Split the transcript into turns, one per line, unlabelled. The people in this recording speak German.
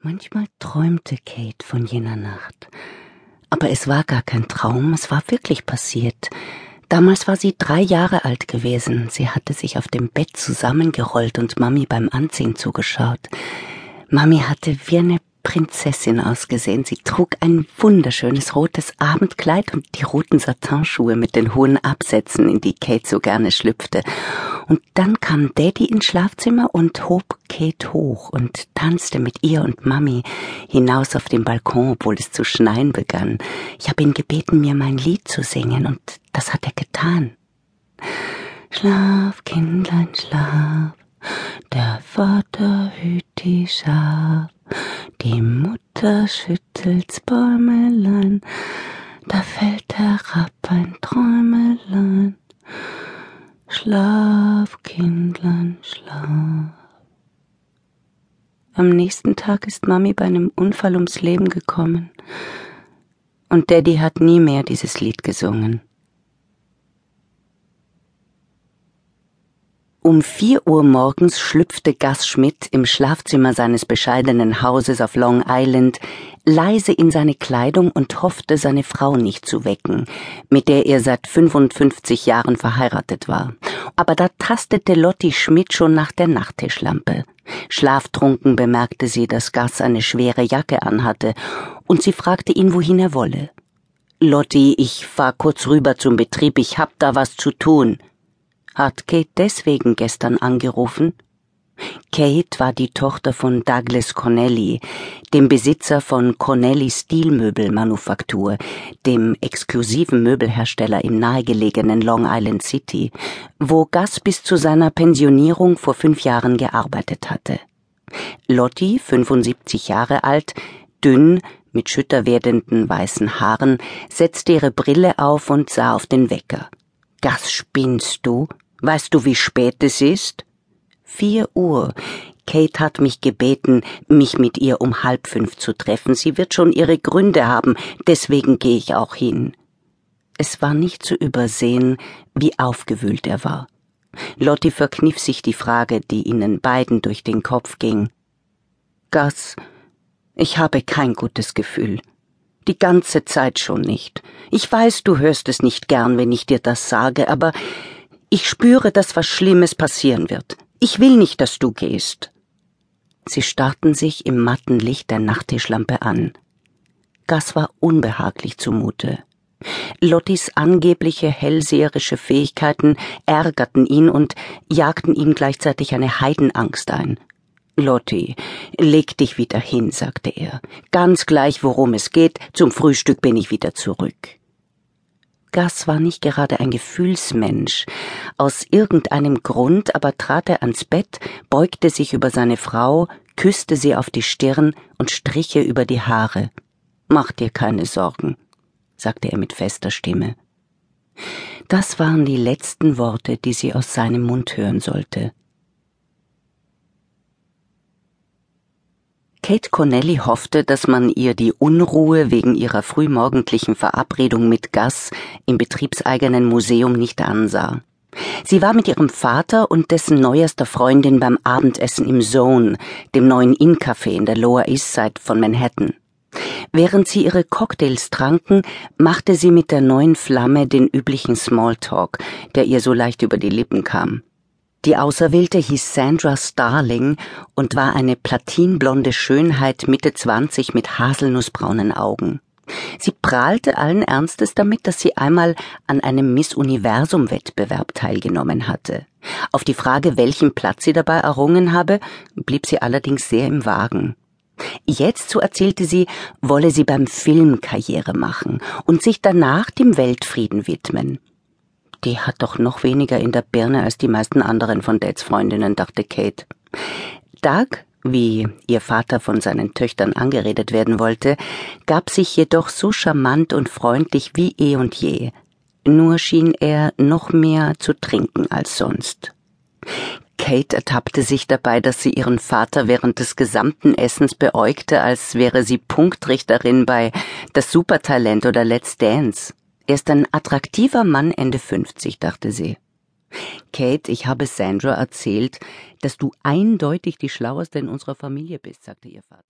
Manchmal träumte Kate von jener Nacht. Aber es war gar kein Traum, es war wirklich passiert. Damals war sie drei Jahre alt gewesen. Sie hatte sich auf dem Bett zusammengerollt und Mami beim Anziehen zugeschaut. Mami hatte wie eine Prinzessin ausgesehen. Sie trug ein wunderschönes rotes Abendkleid und die roten Satinschuhe mit den hohen Absätzen, in die Kate so gerne schlüpfte. Und dann kam Daddy ins Schlafzimmer und hob Kate hoch und tanzte mit ihr und Mami hinaus auf den Balkon, obwohl es zu schneien begann. Ich habe ihn gebeten, mir mein Lied zu singen, und das hat er getan. Schlaf, Kindlein, schlaf, der Vater hüt die Schaf. Die Mutter schüttelt's Bäumelein, da fällt herab ein Träumelein. Schlaf, Kindlein, schlaf. Am nächsten Tag ist Mami bei einem Unfall ums Leben gekommen. Und Daddy hat nie mehr dieses Lied gesungen. Um vier Uhr morgens schlüpfte Gus Schmidt im Schlafzimmer seines bescheidenen Hauses auf Long Island leise in seine Kleidung und hoffte, seine Frau nicht zu wecken, mit der er seit 55 Jahren verheiratet war. Aber da tastete Lotti Schmidt schon nach der Nachttischlampe. Schlaftrunken bemerkte sie, dass Gus eine schwere Jacke anhatte, und sie fragte ihn, wohin er wolle. Lotti, ich fahr kurz rüber zum Betrieb, ich hab da was zu tun. Hat Kate deswegen gestern angerufen? Kate war die Tochter von Douglas Connelly, dem Besitzer von Connelly Stilmöbelmanufaktur, dem exklusiven Möbelhersteller im nahegelegenen Long Island City, wo Gus bis zu seiner Pensionierung vor fünf Jahren gearbeitet hatte. Lotti, 75 Jahre alt, dünn, mit schütter werdenden weißen Haaren, setzte ihre Brille auf und sah auf den Wecker. Gus, spinnst du? Weißt du, wie spät es ist? Vier Uhr. Kate hat mich gebeten, mich mit ihr um halb fünf zu treffen. Sie wird schon ihre Gründe haben, deswegen gehe ich auch hin. Es war nicht zu übersehen, wie aufgewühlt er war. Lotti verkniff sich die Frage, die ihnen beiden durch den Kopf ging. Gus, ich habe kein gutes Gefühl. Die ganze Zeit schon nicht. Ich weiß, du hörst es nicht gern, wenn ich dir das sage, aber ich spüre, dass was Schlimmes passieren wird. Ich will nicht, dass du gehst. Sie starrten sich im matten Licht der Nachttischlampe an. Gas war unbehaglich zumute. Lottis angebliche hellseherische Fähigkeiten ärgerten ihn und jagten ihm gleichzeitig eine Heidenangst ein. Lotti, leg dich wieder hin, sagte er. Ganz gleich, worum es geht, zum Frühstück bin ich wieder zurück. Gas war nicht gerade ein Gefühlsmensch. Aus irgendeinem Grund aber trat er ans Bett, beugte sich über seine Frau, küsste sie auf die Stirn und strich ihr über die Haare. Mach dir keine Sorgen, sagte er mit fester Stimme. Das waren die letzten Worte, die sie aus seinem Mund hören sollte. Kate Connelly hoffte, dass man ihr die Unruhe wegen ihrer frühmorgendlichen Verabredung mit Gus im betriebseigenen Museum nicht ansah. Sie war mit ihrem Vater und dessen neuester Freundin beim Abendessen im Zone, dem neuen Inn-Café in der Lower East Side von Manhattan. Während sie ihre Cocktails tranken, machte sie mit der neuen Flamme den üblichen Smalltalk, der ihr so leicht über die Lippen kam. Die Auserwählte hieß Sandra Starling und war eine platinblonde Schönheit Mitte zwanzig mit haselnussbraunen Augen. Sie prahlte allen Ernstes damit, dass sie einmal an einem Miss Universum Wettbewerb teilgenommen hatte. Auf die Frage, welchen Platz sie dabei errungen habe, blieb sie allerdings sehr im Wagen. Jetzt, so erzählte sie, wolle sie beim Film Karriere machen und sich danach dem Weltfrieden widmen. Die hat doch noch weniger in der Birne als die meisten anderen von Dads Freundinnen, dachte Kate. Doug, wie ihr Vater von seinen Töchtern angeredet werden wollte, gab sich jedoch so charmant und freundlich wie eh und je. Nur schien er noch mehr zu trinken als sonst. Kate ertappte sich dabei, dass sie ihren Vater während des gesamten Essens beäugte, als wäre sie Punktrichterin bei Das Supertalent oder Let's Dance. Er ist ein attraktiver Mann Ende 50, dachte sie. Kate, ich habe Sandra erzählt, dass du eindeutig die Schlaueste in unserer Familie bist, sagte ihr Vater.